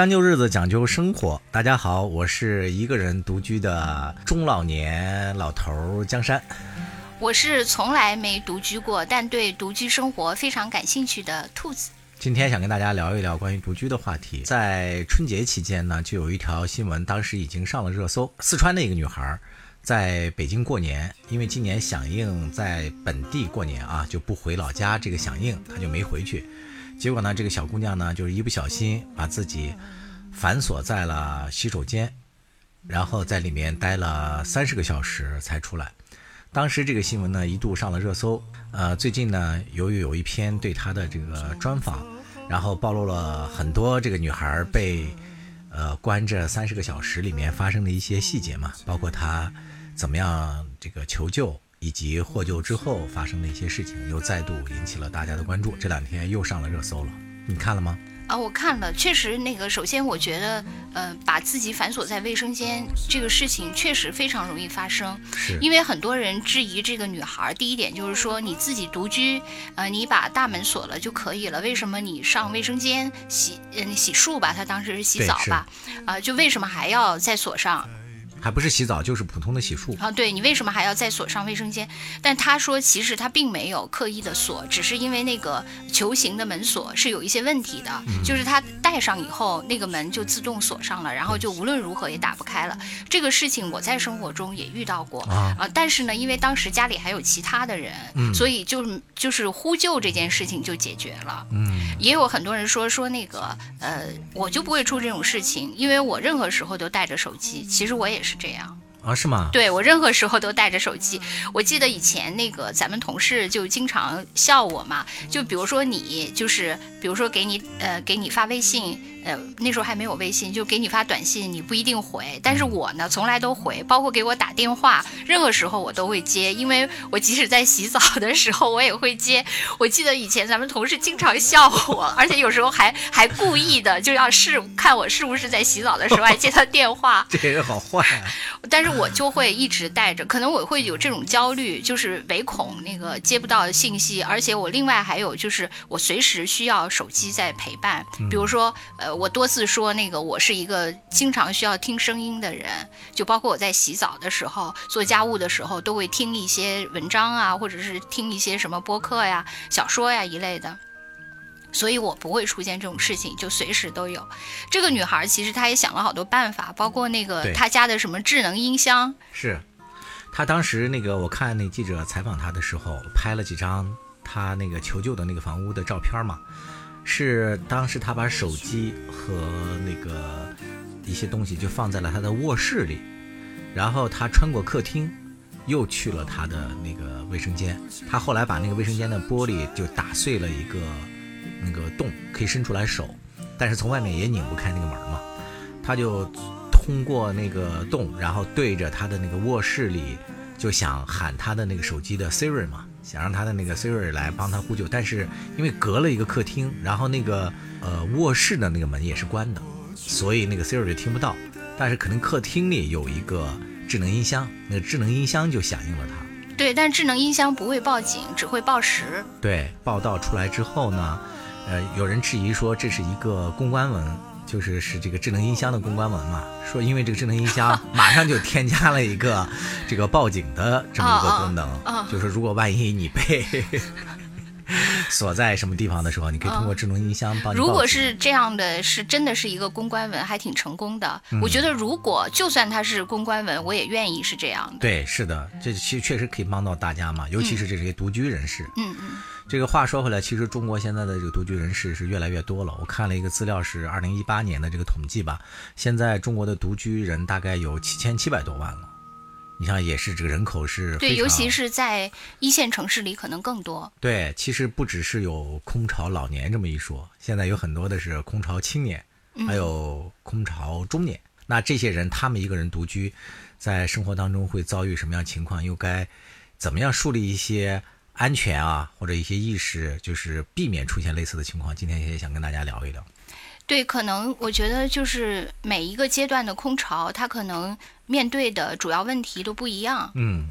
将就日子，讲究生活。大家好，我是一个人独居的中老年老头儿江山。我是从来没独居过，但对独居生活非常感兴趣的兔子。今天想跟大家聊一聊关于独居的话题。在春节期间呢，就有一条新闻，当时已经上了热搜。四川的一个女孩在北京过年，因为今年响应在本地过年啊，就不回老家。这个响应她就没回去。结果呢，这个小姑娘呢，就是一不小心把自己反锁在了洗手间，然后在里面待了三十个小时才出来。当时这个新闻呢一度上了热搜。呃，最近呢，由于有一篇对她的这个专访，然后暴露了很多这个女孩被呃关着三十个小时里面发生的一些细节嘛，包括她怎么样这个求救。以及获救之后发生的一些事情，又再度引起了大家的关注。这两天又上了热搜了，你看了吗？啊，我看了，确实那个。首先，我觉得，呃，把自己反锁在卫生间这个事情确实非常容易发生。是。因为很多人质疑这个女孩，第一点就是说你自己独居，呃，你把大门锁了就可以了，为什么你上卫生间洗，嗯，洗漱吧？她当时是洗澡吧？啊，就为什么还要再锁上？还不是洗澡，就是普通的洗漱啊！对你为什么还要再锁上卫生间？但他说，其实他并没有刻意的锁，只是因为那个球形的门锁是有一些问题的，就是他戴上以后，那个门就自动锁上了，然后就无论如何也打不开了。这个事情我在生活中也遇到过啊，但是呢，因为当时家里还有其他的人，所以就就是呼救这件事情就解决了。嗯，也有很多人说说那个呃，我就不会出这种事情，因为我任何时候都带着手机。其实我也是。是这样啊？是吗？对我任何时候都带着手机。我记得以前那个咱们同事就经常笑我嘛，就比如说你就是，比如说给你呃给你发微信。呃，那时候还没有微信，就给你发短信，你不一定回。但是我呢，从来都回，包括给我打电话，任何时候我都会接，因为我即使在洗澡的时候，我也会接。我记得以前咱们同事经常笑我，而且有时候还还故意的就要试看我是不是在洗澡的时候还接他电话。这个人好坏啊！但是我就会一直带着，可能我会有这种焦虑，就是唯恐那个接不到信息，而且我另外还有就是我随时需要手机在陪伴，比如说呃。我多次说那个，我是一个经常需要听声音的人，就包括我在洗澡的时候、做家务的时候，都会听一些文章啊，或者是听一些什么播客呀、小说呀一类的，所以我不会出现这种事情，就随时都有。这个女孩其实她也想了好多办法，包括那个她家的什么智能音箱。是，她当时那个我看那记者采访她的时候，拍了几张她那个求救的那个房屋的照片嘛。是当时他把手机和那个一些东西就放在了他的卧室里，然后他穿过客厅，又去了他的那个卫生间。他后来把那个卫生间的玻璃就打碎了一个那个洞，可以伸出来手，但是从外面也拧不开那个门嘛。他就通过那个洞，然后对着他的那个卧室里，就想喊他的那个手机的 Siri 嘛。想让他的那个 Siri 来帮他呼救，但是因为隔了一个客厅，然后那个呃卧室的那个门也是关的，所以那个 Siri 就听不到。但是可能客厅里有一个智能音箱，那个智能音箱就响应了他。对，但智能音箱不会报警，只会报时。对，报道出来之后呢，呃，有人质疑说这是一个公关文。就是是这个智能音箱的公关文嘛，说因为这个智能音箱 马上就添加了一个这个报警的这么一个功能，就是如果万一你被 锁在什么地方的时候，你可以通过智能音箱帮你。如果是这样的，是真的是一个公关文，还挺成功的。我觉得如果就算它是公关文，我也愿意是这样的。对，是的，这其实确实可以帮到大家嘛，尤其是这些独居人士。嗯嗯。这个话说回来，其实中国现在的这个独居人士是越来越多了。我看了一个资料，是二零一八年的这个统计吧，现在中国的独居人大概有七千七百多万了。你像也是这个人口是对，尤其是在一线城市里可能更多。对，其实不只是有空巢老年这么一说，现在有很多的是空巢青年，还有空巢中年。那这些人他们一个人独居，在生活当中会遭遇什么样情况？又该怎么样树立一些？安全啊，或者一些意识，就是避免出现类似的情况。今天也想跟大家聊一聊。对，可能我觉得就是每一个阶段的空巢，它可能面对的主要问题都不一样。嗯，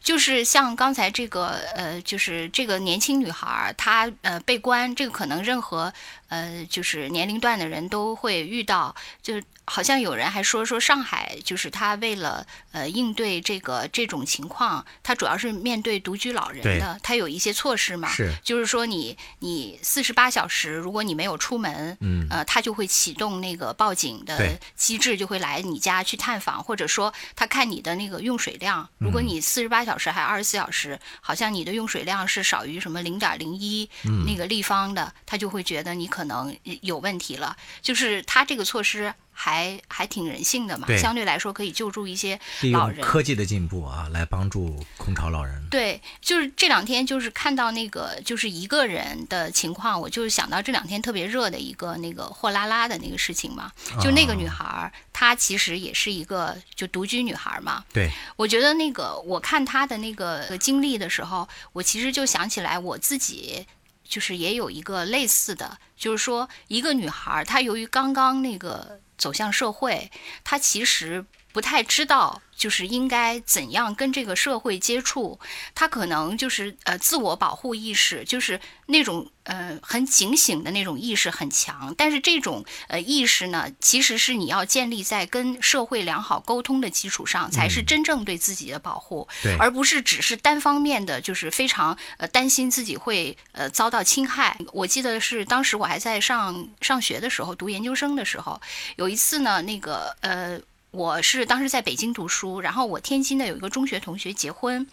就是像刚才这个呃，就是这个年轻女孩儿，她呃被关，这个可能任何呃就是年龄段的人都会遇到，就好像有人还说说上海就是他为了呃应对这个这种情况，他主要是面对独居老人的，他有一些措施嘛，是就是说你你四十八小时，如果你没有出门，嗯呃，他就会启动那个报警的机制，就会来你家去探访，或者说他看你的那个用水量，如果你四十八小时还二十四小时，好像你的用水量是少于什么零点零一那个立方的，他就会觉得你可能有问题了。就是他这个措施还还挺人性的嘛，对相对来说可以救助一些老人。科技的进步啊，来帮助空巢老人。对，就是这两天就是看到那个就是一个人的情况，我就想到这两天特别热的一个那个货拉拉的那个事情嘛，就那个女孩儿，她其实也是一个就独居女孩儿嘛。对，我觉得那个我看她的那个经历的时候，我其实就想起来我自己。就是也有一个类似的，就是说一个女孩儿，她由于刚刚那个走向社会，它其实不太知道，就是应该怎样跟这个社会接触。他可能就是呃自我保护意识，就是那种呃很警醒的那种意识很强。但是这种呃意识呢，其实是你要建立在跟社会良好沟通的基础上，才是真正对自己的保护。对而不是只是单方面的，就是非常呃担心自己会呃遭到侵害。我记得是当时我还在上上学的时候，读研究生的时候，有一次呢，那个呃。我是当时在北京读书，然后我天津的有一个中学同学结婚，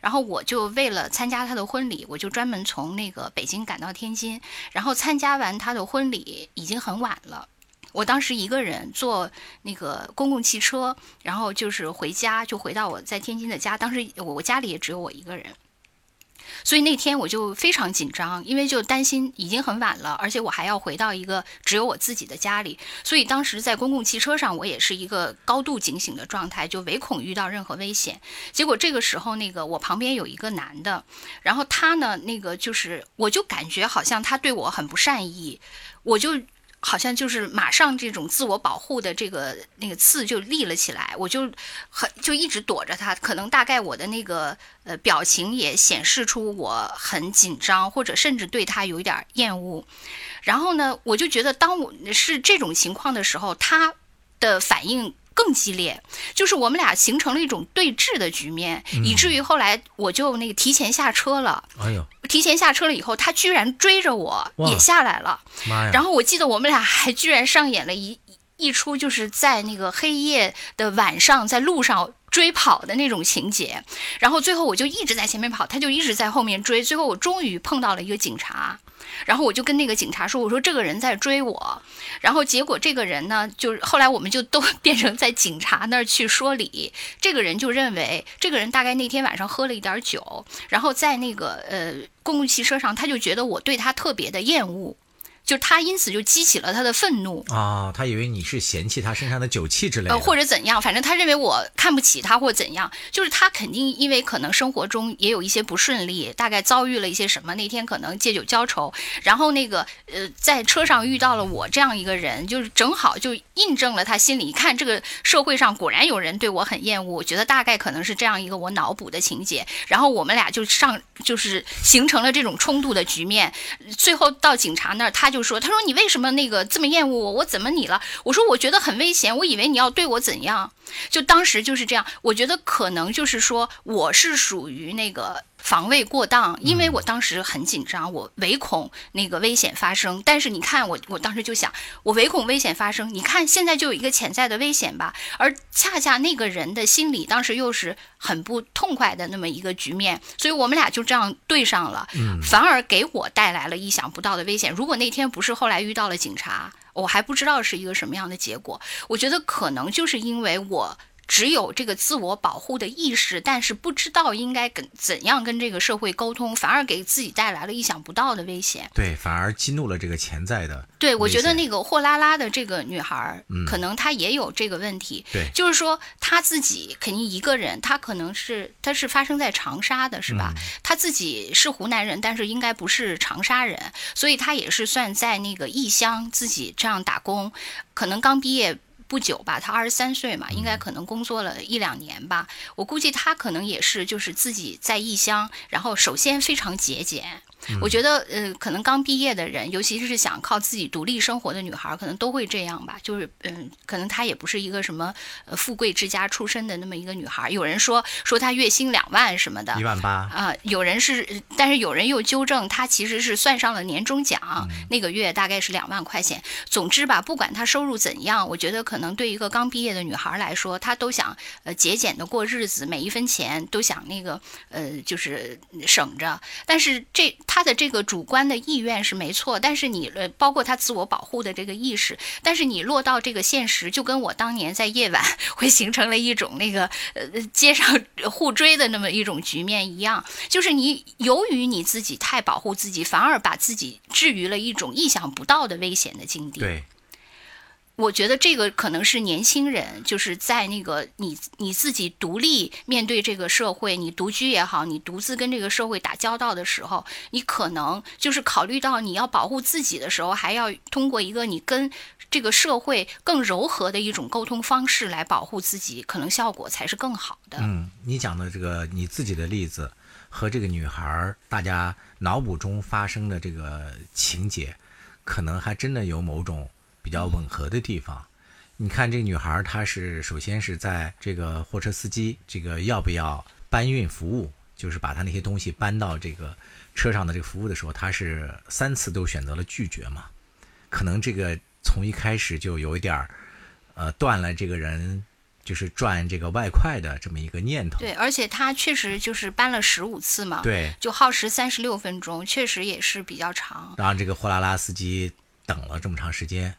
然后我就为了参加他的婚礼，我就专门从那个北京赶到天津，然后参加完他的婚礼已经很晚了。我当时一个人坐那个公共汽车，然后就是回家，就回到我在天津的家。当时我我家里也只有我一个人，所以那天我就非常紧张，因为就担心已经很晚了，而且我还要回到一个只有我自己的家里，所以当时在公共汽车上，我也是一个高度警醒的状态，就唯恐遇到任何危险。结果这个时候，那个我旁边有一个男的，然后他呢，那个就是我就感觉好像他对我很不善意，我就。好像就是马上这种自我保护的这个那个刺就立了起来，我就很就一直躲着他，可能大概我的那个呃表情也显示出我很紧张，或者甚至对他有一点厌恶。然后呢，我就觉得当我是这种情况的时候，他的反应更激烈，就是我们俩形成了一种对峙的局面，以至于后来我就那个提前下车了。哎呦提前下车了以后，他居然追着我也下来了。妈呀！然后我记得我们俩还居然上演了一一出，就是在那个黑夜的晚上，在路上追跑的那种情节。然后最后我就一直在前面跑，他就一直在后面追。最后我终于碰到了一个警察，然后我就跟那个警察说：“我说这个人在追我。”然后结果这个人呢，就是后来我们就都 变成在警察那儿去说理。这个人就认为这个人大概那天晚上喝了一点酒，然后在那个呃公共汽车上，他就觉得我对他特别的厌恶。就他因此就激起了他的愤怒，啊，他以为你是嫌弃他身上的酒气之类的，呃，或者怎样，反正他认为我看不起他或怎样，就是他肯定因为可能生活中也有一些不顺利，大概遭遇了一些什么，那天可能借酒浇愁，然后那个呃，在车上遇到了我这样一个人，就是正好就印证了他心里一看这个社会上果然有人对我很厌恶，我觉得大概可能是这样一个我脑补的情节，然后我们俩就上就是形成了这种冲突的局面，最后到警察那儿，他就说：“他说你为什么那个这么厌恶我？我怎么你了？”我说：“我觉得很危险，我以为你要对我怎样。”就当时就是这样，我觉得可能就是说我是属于那个防卫过当，因为我当时很紧张，我唯恐那个危险发生。但是你看我，我当时就想，我唯恐危险发生，你看现在就有一个潜在的危险吧。而恰恰那个人的心里当时又是很不痛快的那么一个局面，所以我们俩就这样对上了，反而给我带来了意想不到的危险。如果那天不是后来遇到了警察，我还不知道是一个什么样的结果。我觉得可能就是因为我只有这个自我保护的意识，但是不知道应该跟怎样跟这个社会沟通，反而给自己带来了意想不到的危险。对，反而激怒了这个潜在的。对，我觉得那个货拉拉的这个女孩可能她也有这个问题。对就是说她自己肯定一个人，她可能是她是发生在长沙的，是吧？嗯她自己是湖南人，但是应该不是长沙人，所以她也是算在那个异乡自己这样打工，可能刚毕业。不不久吧，他二十三岁嘛，应该可能工作了一两年吧。我估计他可能也是就是自己在异乡，然后首先非常节俭。我觉得，呃，可能刚毕业的人，尤其是想靠自己独立生活的女孩，可能都会这样吧。就是，嗯，可能她也不是一个什么呃富贵之家出身的那么一个女孩。有人说说她月薪两万什么的，一万八啊。有人是，但是有人又纠正她其实是算上了年终奖，那个月大概是两万块钱。总之吧，不管她收入怎样，我觉得可能对一个刚毕业的女孩来说，她都想呃节俭的过日子，每一分钱都想那个呃就是省着。但是这。他的这个主观的意愿是没错，但是你呃，包括他自我保护的这个意识，但是你落到这个现实，就跟我当年在夜晚 会形成了一种那个呃街上互追的那么一种局面一样，就是你由于你自己太保护自己，反而把自己置于了一种意想不到的危险的境地。对。我觉得这个可能是年轻人，就是在那个你你自己独立面对这个社会，你独居也好，你独自跟这个社会打交道的时候，你可能就是考虑到你要保护自己的时候，还要通过一个你跟这个社会更柔和的一种沟通方式来保护自己，可能效果才是更好的。嗯，你讲的这个你自己的例子和这个女孩大家脑补中发生的这个情节，可能还真的有某种。比较吻合的地方，你看这个女孩，她是首先是在这个货车司机这个要不要搬运服务，就是把她那些东西搬到这个车上的这个服务的时候，她是三次都选择了拒绝嘛。可能这个从一开始就有一点儿，呃，断了这个人就是赚这个外快的这么一个念头。对，而且她确实就是搬了十五次嘛，对，就耗时三十六分钟，确实也是比较长。让这个货拉拉司机等了这么长时间。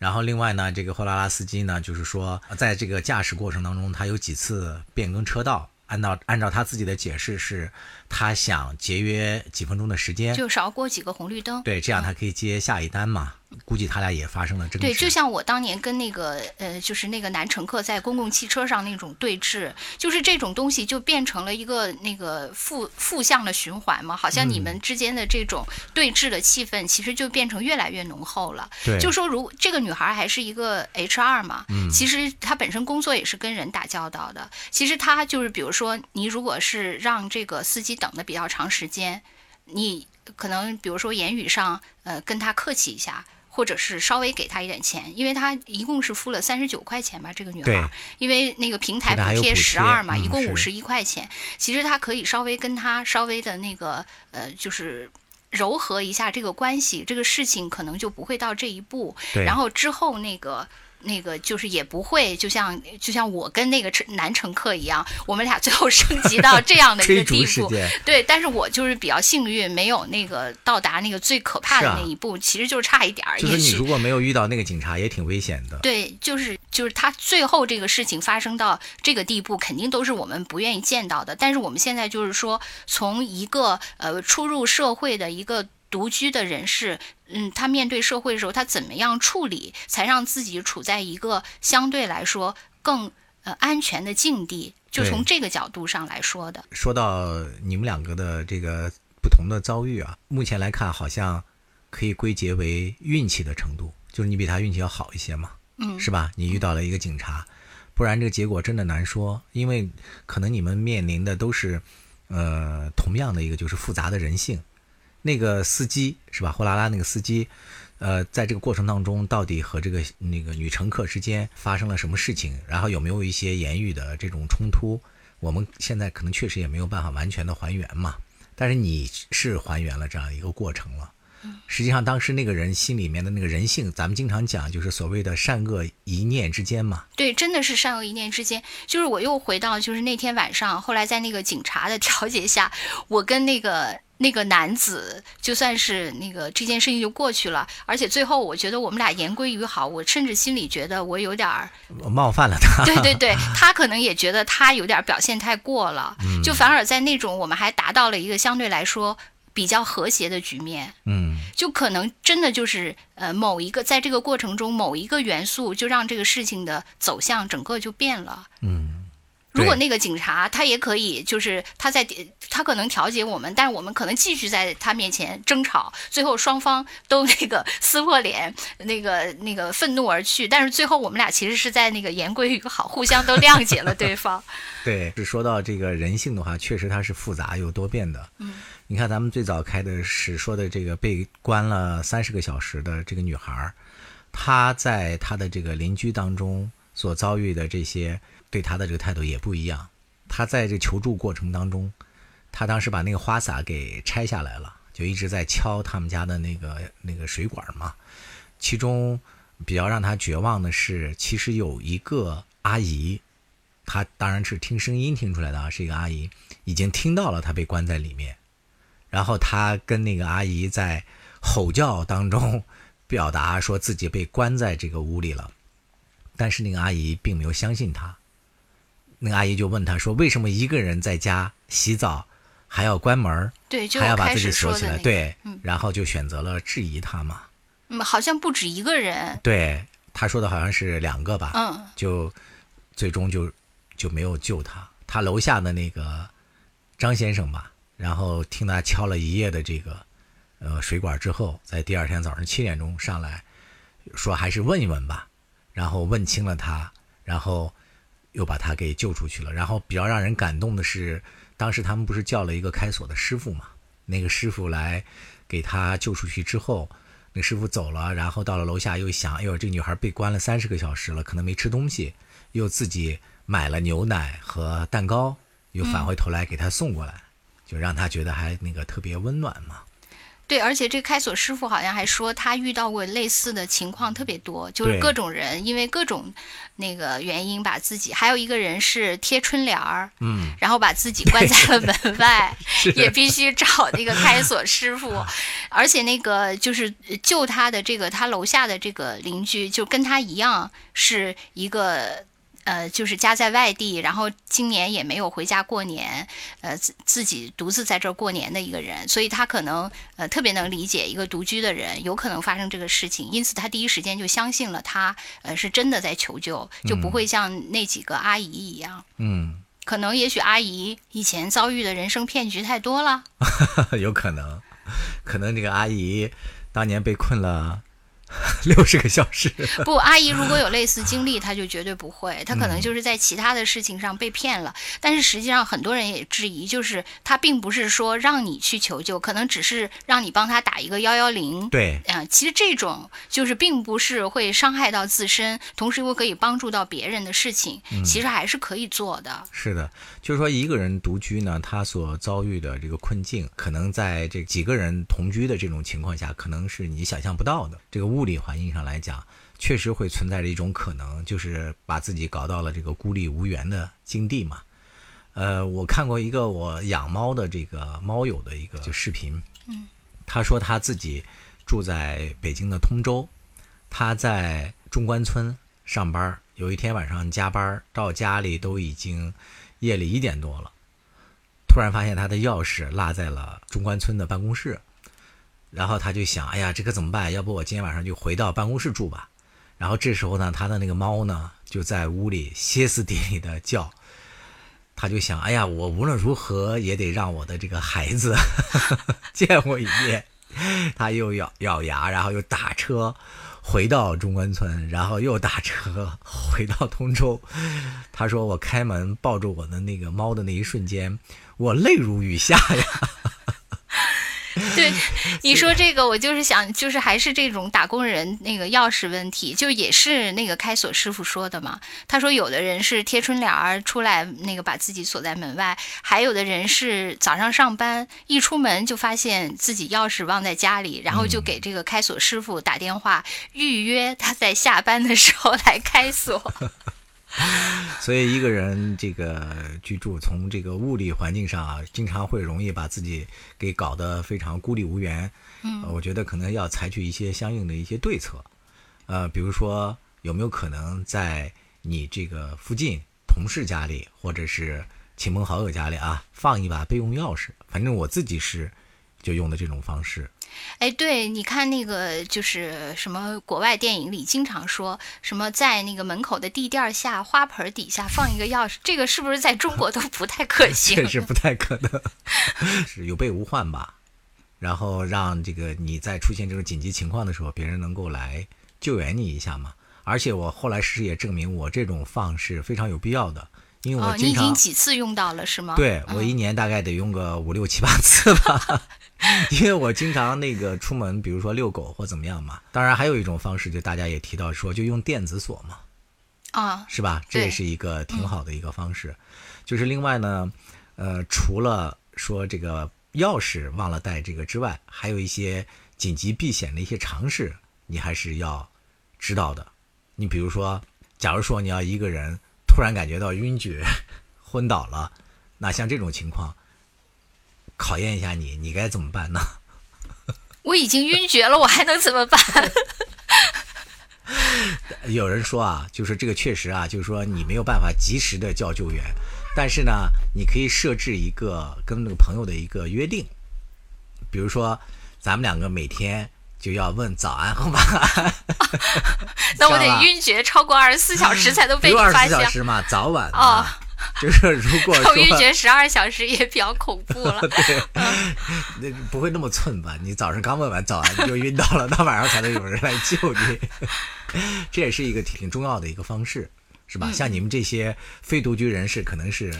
然后另外呢，这个货拉拉司机呢，就是说，在这个驾驶过程当中，他有几次变更车道，按照按照他自己的解释是，他想节约几分钟的时间，就少过几个红绿灯，对，这样他可以接下一单嘛。估计他俩也发生了争执。对，就像我当年跟那个呃，就是那个男乘客在公共汽车上那种对峙，就是这种东西就变成了一个那个负负向的循环嘛。好像你们之间的这种对峙的气氛，其实就变成越来越浓厚了。对，就说如这个女孩还是一个 HR 嘛，嗯，其实她本身工作也是跟人打交道的。其实她就是，比如说你如果是让这个司机等的比较长时间，你可能比如说言语上呃跟他客气一下。或者是稍微给他一点钱，因为他一共是付了三十九块钱吧，这个女孩，因为那个平台补贴十二嘛，一共五十一块钱。其实他可以稍微跟他稍微的那个呃，就是柔和一下这个关系，这个事情可能就不会到这一步。然后之后那个。那个就是也不会，就像就像我跟那个乘男乘客一样，我们俩最后升级到这样的一个 地步。对，但是我就是比较幸运，没有那个到达那个最可怕的那一步，其实就是差一点儿。就是你如果没有遇到那个警察，也挺危险的。对，就是就是他最后这个事情发生到这个地步，肯定都是我们不愿意见到的。但是我们现在就是说，从一个呃初入社会的一个。独居的人士，嗯，他面对社会的时候，他怎么样处理，才让自己处在一个相对来说更呃安全的境地？就从这个角度上来说的。说到你们两个的这个不同的遭遇啊，目前来看，好像可以归结为运气的程度，就是你比他运气要好一些嘛，嗯，是吧？你遇到了一个警察，不然这个结果真的难说，因为可能你们面临的都是呃同样的一个就是复杂的人性。那个司机是吧？货拉拉那个司机，呃，在这个过程当中，到底和这个那个女乘客之间发生了什么事情？然后有没有一些言语的这种冲突？我们现在可能确实也没有办法完全的还原嘛。但是你是还原了这样一个过程了。实际上当时那个人心里面的那个人性，咱们经常讲，就是所谓的善恶一念之间嘛。对，真的是善恶一念之间。就是我又回到，就是那天晚上，后来在那个警察的调解下，我跟那个。那个男子就算是那个这件事情就过去了，而且最后我觉得我们俩言归于好，我甚至心里觉得我有点儿冒犯了他。对对对，他可能也觉得他有点表现太过了，就反而在那种我们还达到了一个相对来说比较和谐的局面。嗯，就可能真的就是呃某一个在这个过程中某一个元素就让这个事情的走向整个就变了。嗯。如果那个警察他也可以，就是他在他可能调解我们，但是我们可能继续在他面前争吵，最后双方都那个撕破脸，那个那个愤怒而去。但是最后我们俩其实是在那个言归于好，互相都谅解了对方。对，是说到这个人性的话，确实它是复杂又多变的。嗯，你看咱们最早开的是说的这个被关了三十个小时的这个女孩，她在她的这个邻居当中所遭遇的这些。对他的这个态度也不一样。他在这求助过程当中，他当时把那个花洒给拆下来了，就一直在敲他们家的那个那个水管嘛。其中比较让他绝望的是，其实有一个阿姨，他当然是听声音听出来的啊，是一个阿姨，已经听到了他被关在里面。然后他跟那个阿姨在吼叫当中，表达说自己被关在这个屋里了。但是那个阿姨并没有相信他。那个阿姨就问他说：“为什么一个人在家洗澡还要关门对，还要把自己锁起来？对，嗯，然后就选择了质疑他嘛。嗯，好像不止一个人。对，他说的好像是两个吧。嗯，就最终就就没有救他。他楼下的那个张先生吧，然后听他敲了一夜的这个呃水管之后，在第二天早上七点钟上来说还是问一问吧，然后问清了他，然后。又把他给救出去了。然后比较让人感动的是，当时他们不是叫了一个开锁的师傅嘛？那个师傅来给他救出去之后，那师傅走了，然后到了楼下又想，哎呦，这女孩被关了三十个小时了，可能没吃东西，又自己买了牛奶和蛋糕，又返回头来给她送过来，就让他觉得还那个特别温暖嘛。对，而且这开锁师傅好像还说他遇到过类似的情况特别多，就是各种人因为各种那个原因把自己，还有一个人是贴春联儿，嗯，然后把自己关在了门外，也必须找那个开锁师傅，而且那个就是救他的这个他楼下的这个邻居就跟他一样是一个。呃，就是家在外地，然后今年也没有回家过年，呃，自自己独自在这儿过年的一个人，所以他可能呃特别能理解一个独居的人有可能发生这个事情，因此他第一时间就相信了他呃是真的在求救，就不会像那几个阿姨一样，嗯，可能也许阿姨以前遭遇的人生骗局太多了，有可能，可能这个阿姨当年被困了。六十个小时 不，阿姨如果有类似经历，她就绝对不会，她可能就是在其他的事情上被骗了。但是实际上，很多人也质疑，就是她并不是说让你去求救，可能只是让你帮她打一个幺幺零。对，啊，其实这种就是并不是会伤害到自身，同时又可以帮助到别人的事情，其实还是可以做的。是的，就是说一个人独居呢，他所遭遇的这个困境，可能在这几个人同居的这种情况下，可能是你想象不到的。这个物。物理环境上来讲，确实会存在着一种可能，就是把自己搞到了这个孤立无援的境地嘛。呃，我看过一个我养猫的这个猫友的一个就视频，嗯，他说他自己住在北京的通州，他在中关村上班，有一天晚上加班到家里都已经夜里一点多了，突然发现他的钥匙落在了中关村的办公室。然后他就想，哎呀，这可怎么办？要不我今天晚上就回到办公室住吧。然后这时候呢，他的那个猫呢就在屋里歇斯底里的叫。他就想，哎呀，我无论如何也得让我的这个孩子 见我一面。他又咬咬牙，然后又打车回到中关村，然后又打车回到通州。他说：“我开门抱住我的那个猫的那一瞬间，我泪如雨下呀。” 对，你说这个，我就是想，就是还是这种打工人那个钥匙问题，就也是那个开锁师傅说的嘛。他说，有的人是贴春联儿出来，那个把自己锁在门外；还有的人是早上上班一出门就发现自己钥匙忘在家里，然后就给这个开锁师傅打电话预约他在下班的时候来开锁。所以一个人这个居住，从这个物理环境上啊，经常会容易把自己给搞得非常孤立无援。嗯，我觉得可能要采取一些相应的一些对策。呃，比如说有没有可能在你这个附近同事家里，或者是亲朋好友家里啊，放一把备用钥匙？反正我自己是就用的这种方式。哎，对，你看那个就是什么国外电影里经常说什么在那个门口的地垫下花盆底下放一个钥匙，这个是不是在中国都不太可 行？确实不太可能，是有备无患吧。然后让这个你在出现这种紧急情况的时候，别人能够来救援你一下嘛。而且我后来事实也证明，我这种放是非常有必要的，因为我哦，你已经几次用到了是吗？对我一年大概得用个五六七八次吧，因为我经常那个出门，比如说遛狗或怎么样嘛。当然还有一种方式，就大家也提到说，就用电子锁嘛，啊，是吧？这也是一个挺好的一个方式。就是另外呢，呃，除了说这个钥匙忘了带这个之外，还有一些紧急避险的一些常识，你还是要知道的。你比如说，假如说你要一个人突然感觉到晕厥、昏倒了，那像这种情况，考验一下你，你该怎么办呢？我已经晕厥了，我还能怎么办？有人说啊，就是这个确实啊，就是说你没有办法及时的叫救援，但是呢，你可以设置一个跟那个朋友的一个约定，比如说咱们两个每天就要问早安和晚安，那我得晕厥超过二十四小时才能被发现。十四小时嘛，早晚哦，就是如果说晕厥十二小时也比较恐怖了。对那不会那么寸吧？你早上刚问完早安你就晕倒了，到晚上才能有人来救你，这也是一个挺重要的一个方式，是嗯吧？像你们这些非独居人士，可能是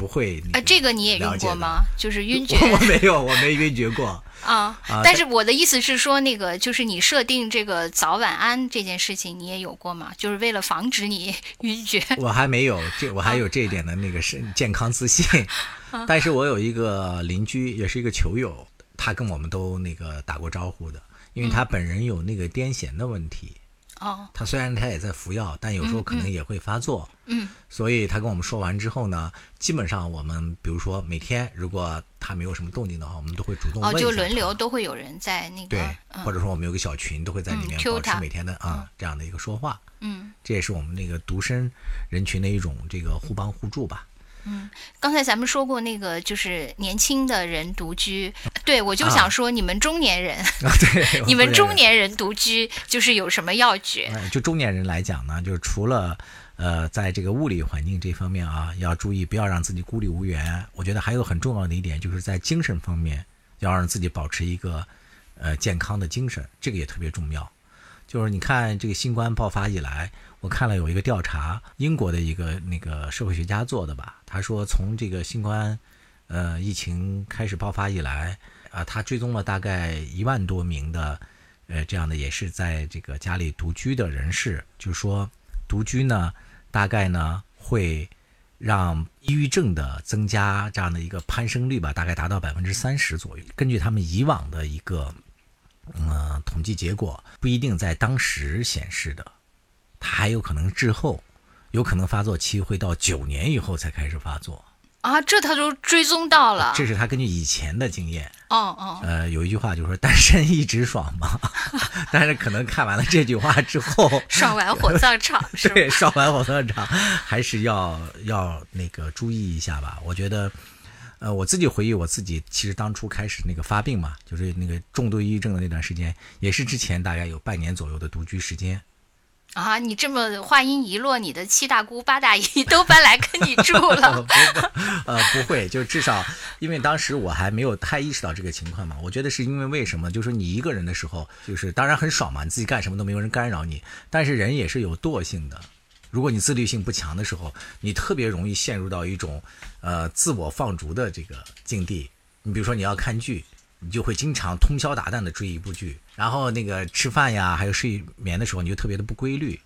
不会那呃，这个你也了解的用过吗？就是晕厥 我没有，我没晕厥过。啊 啊。但是我的意思是说，那个就是你设定这个早晚安这件事情，你也有过吗？就是为了防止你晕厥。我还没有这，我还有这一点的那个是健康自信。但是我有一个邻居，也是一个球友，他跟我们都那个打过招呼的，因为他本人有那个癫痫的问题。哦，他虽然他也在服药，但有时候可能也会发作。嗯，所以他跟我们说完之后呢，基本上我们比如说每天如果他没有什么动静的话，我们都会主动问哦，就轮流都会有人在那个对，嗯或者说我们有个小群，都会在里面保持每天的啊、这样的一个说话。嗯。这也是我们那个独身人群的一种这个互帮互助吧。刚才咱们说过那个就是年轻的人独居，对我就啊想说你们中年人，啊，对，你们中年人独居就是有什么要诀？呃，就中年人来讲呢，就是除了呃，在这个物理环境这方面啊，要注意不要让自己孤立无援。我觉得还有很重要的一点，就是在精神方面要让自己保持一个呃健康的精神，这个也特别重要。就是你看这个新冠爆发以来，我看了有一个调查，英国的一个那个社会学家做的吧，他说从这个新冠呃疫情开始爆发以来啊、他追踪了大概一万多名的呃这样的也是在这个家里独居的人士，就是说独居呢大概呢会让抑郁症的增加这样的一个攀升率吧，大概达到百分之三十左右。根据他们以往的一个呃统计结果，不一定在当时显示的，它还有可能滞后，有可能发作期会到九年以后才开始发作。啊，这他都追踪到了。这是他根据以前的经验。哦哦，呃，有一句话就是说“单身一直爽”嘛，但是可能看完了这句话之后，爽完火葬场 是吧？对，爽完火葬场还是要要那个注意一下吧。我觉得，呃，我自己回忆我自己，其实当初开始那个发病嘛，就是那个重度抑郁症的那段时间，也是之前大概有半年左右的独居时间。啊，你这么话音一落，你的七大姑八大姨都搬来跟你住了。呃，不会，就至少因为当时我还没有太意识到这个情况嘛。我觉得是因为为什么？就是你一个人的时候，就是当然很爽嘛，你自己干什么都没有人干扰你。但是人也是有惰性的，如果你自律性不强的时候，你特别容易陷入到一种呃自我放逐的这个境地。你比如说你要看剧，你就会经常通宵达旦的追一部剧，然后那个吃饭呀，还有睡眠的时候，你就特别的不规律。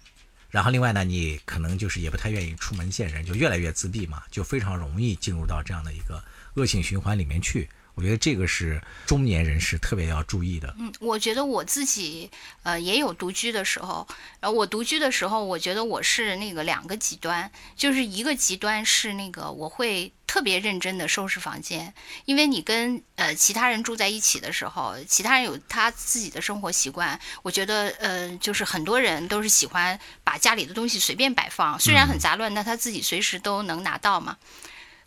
然后另外呢，你可能就是也不太愿意出门见人，就越来越自闭嘛，就非常容易进入到这样的一个恶性循环里面去。我觉得这个是中年人士特别要注意的。嗯，我觉得我自己呃也有独居的时候，然后我独居的时候，我觉得我是那个两个极端，就是一个极端是那个我会特别认真的收拾房间，因为你跟呃其他人住在一起的时候，其他人有他自己的生活习惯，我觉得呃就是很多人都是喜欢把家里的东西随便摆放，虽然很杂乱，但他自己随时都能拿到嘛。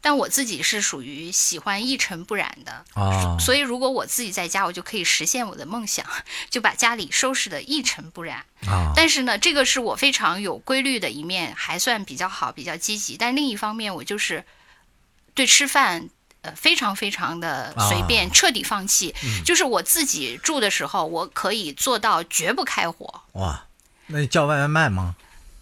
但我自己是属于喜欢一尘不染的，哦，所以如果我自己在家，我就可以实现我的梦想，就把家里收拾的一尘不染。啊，但是呢，这个是我非常有规律的一面，还算比较好，比较积极。但另一方面，我就是对吃饭。呃，非常非常的随便，啊彻底放弃。就是我自己住的时候，我可以做到绝不开火，哇，那你叫外卖吗？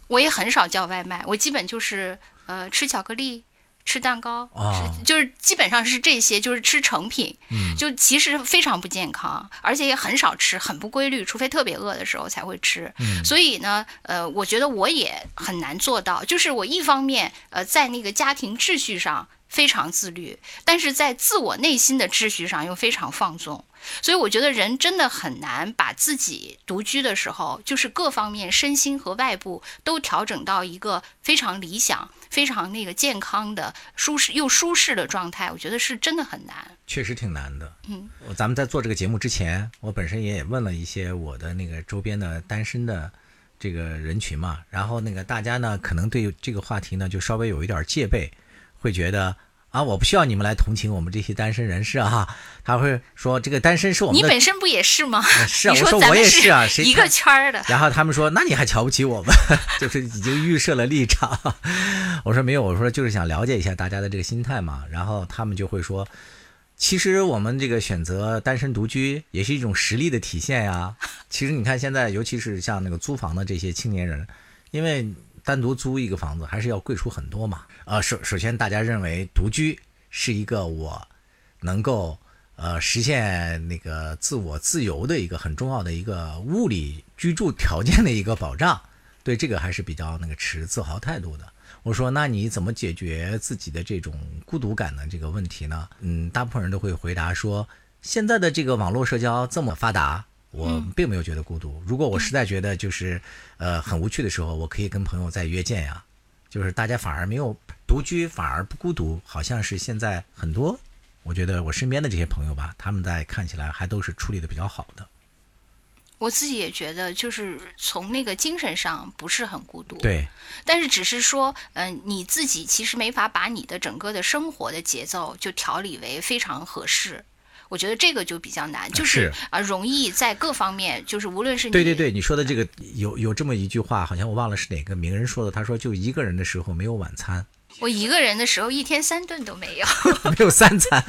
我也很少叫外卖，我基本就是呃吃巧克力、吃蛋糕，哦是就是基本上是这些，就是吃成品，嗯就其实非常不健康，而且也很少吃，很不规律，除非特别饿的时候才会吃。嗯所以呢，呃，我觉得我也很难做到，就是我一方面呃在那个家庭秩序上非常自律，但是在自我内心的秩序上又非常放纵。所以我觉得人真的很难把自己独居的时候，就是各方面身心和外部都调整到一个非常理想、非常那个健康的、舒适又舒适的状态。我觉得是真的很难。确实挺难的。嗯，咱们在做这个节目之前，我本身也问了一些我的那个周边的单身的这个人群嘛，然后那个大家呢，可能对这个话题呢就稍微有一点戒备，会觉得啊，我不需要你们来同情我们这些单身人士啊，他会说这个单身是我们你。本身不也是吗？是啊，你我说我也是啊，谁一个圈儿的。然后他们说：“那你还瞧不起我们？就是已经预设了立场。”我说：“没有，我说就是想了解一下大家的这个心态嘛。”然后他们就会说：“其实我们这个选择单身独居也是一种实力的体现呀。其实你看现在，尤其是像那个租房的这些青年人，因为单独租一个房子还是要贵出很多嘛。呃，首首先大家认为独居是一个我能够呃实现那个自我自由的一个很重要的一个物理居住条件的一个保障，对这个还是比较那个持自豪态度的。我说，那你怎么解决自己的这种孤独感的这个问题呢？嗯，大部分人都会回答说，现在的这个网络社交这么发达，我并没有觉得孤独。如果我实在觉得就是呃很无趣的时候，我可以跟朋友再约见呀。就是大家反而没有独居，反而不孤独，好像是现在很多，我觉得我身边的这些朋友吧，他们在看起来还都是处理的比较好的。我自己也觉得，就是从那个精神上不是很孤独。。对，但是只是说，嗯、你自己其实没法把你的整个的生活的节奏就调理为非常合适。我觉得这个就比较难，就是是啊、容易在各方面，就是无论是你对对对，你说的这个有有这么一句话，好像我忘了是哪个名人说的，他说就一个人的时候没有晚餐，我一个人的时候，一天三顿都没有。没有三餐，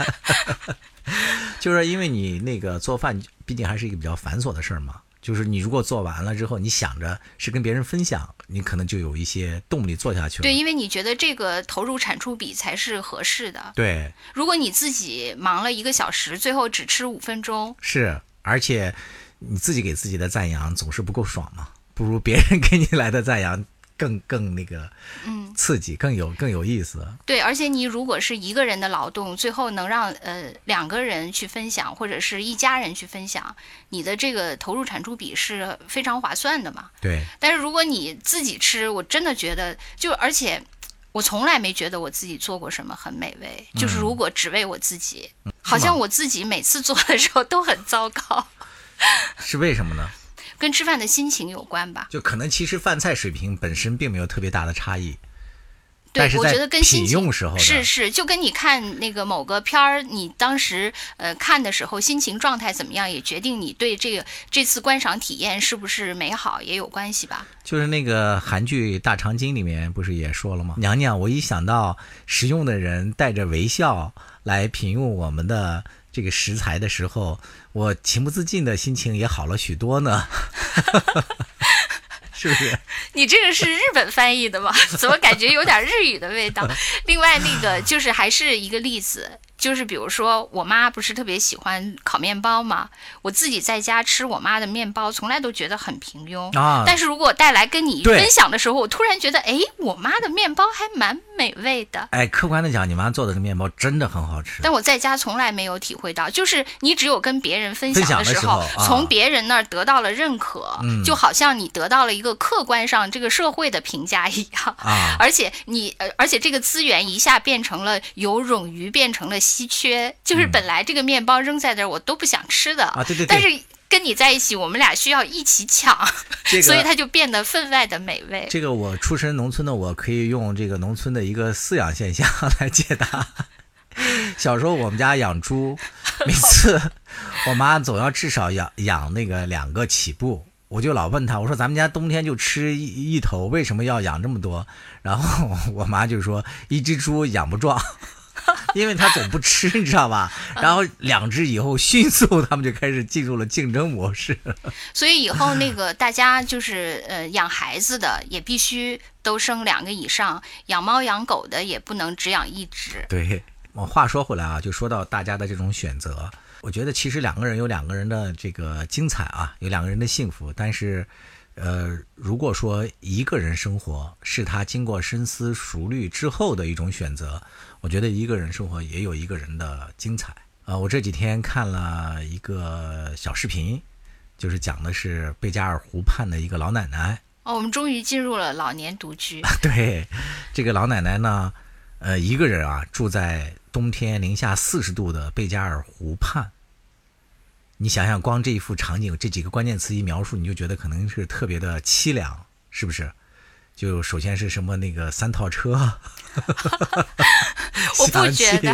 就是因为你那个做饭，毕竟还是一个比较繁琐的事儿嘛。就是你如果做完了之后，你想着是跟别人分享，你可能就有一些动力做下去了。对，因为你觉得这个投入产出比才是合适的。对，如果你自己忙了一个小时，最后只吃五分钟，是，而且你自己给自己的赞扬总是不够爽嘛，不如别人 给你来的赞扬更更那个，嗯，刺激，更有更有意思。对，而且你如果是一个人的劳动，最后能让呃两个人去分享，或者是一家人去分享，你的这个投入产出比是非常划算的嘛。对，但是如果你自己吃，我真的觉得就而且。我从来没觉得我自己做过什么很美味，就是如果只为我自己，好像我自己每次做的时候都很糟糕，是为什么呢？跟吃饭的心情有关吧。就可能其实饭菜水平本身并没有特别大的差异，对我觉得跟心品情用时候是是，就跟你看那个某个片儿，你当时呃看的时候心情状态怎么样，也决定你对这个这次观赏体验是不是美好也有关系吧。就是那个韩剧《大长今》里面不是也说了吗？娘娘，我一想到食用的人带着微笑来品用我们的这个食材的时候，我情不自禁的心情也好了许多呢。是不是？你这个是日本翻译的吗？怎么感觉有点日语的味道？另外那个就是还是一个例子，就是比如说我妈不是特别喜欢烤面包吗？我自己在家吃我妈的面包，从来都觉得很平庸啊但是如果带来跟你分享的时候，我突然觉得，哎，我妈的面包还蛮美味的。哎，客观的讲，你妈做的这个面包真的很好吃。但我在家从来没有体会到，就是你只有跟别人分享的时候，时候啊从别人那儿得到了认可，嗯就好像你得到了一个客观上这个社会的评价一样。啊，而且你，呃，而且这个资源一下变成了由冗余变成了稀缺，就是本来这个面包扔在那儿我都不想吃的，啊对对对但是跟你在一起，我们俩需要一起抢，这个所以它就变得分外的美味。这个我出身农村的，我可以用这个农村的一个饲养现象 来解答。小时候我们家养猪，每次我妈总要至少养养那个两个起步，我就老问她，我说咱们家冬天就吃一一头，为什么要养这么多？然后我妈就说一只猪养不壮。因为他总不吃，你知道吧？然后两只以后迅速，他们就开始进入了竞争模式。所以以后那个大家就是呃养孩子的也必须都生两个以上，养猫养狗的也不能只养一只。对，我话说回来啊，就说到大家的这种选择，我觉得其实两个人有两个人的这个精彩啊，有两个人的幸福，但是。呃，如果说一个人生活是他经过深思熟虑之后的一种选择，我觉得一个人生活也有一个人的精彩。啊，我这几天看了一个小视频，就是讲的是贝加尔湖畔的一个老奶奶。哦，我们终于进入了老年独居。对，这个老奶奶呢，呃，一个人啊，住在冬天零下四十度的贝加尔湖畔。你想想，光这一幅场景，这几个关键词一描述，你就觉得可能是特别的凄凉，是不是？就首先是什么那个三套车，我不觉得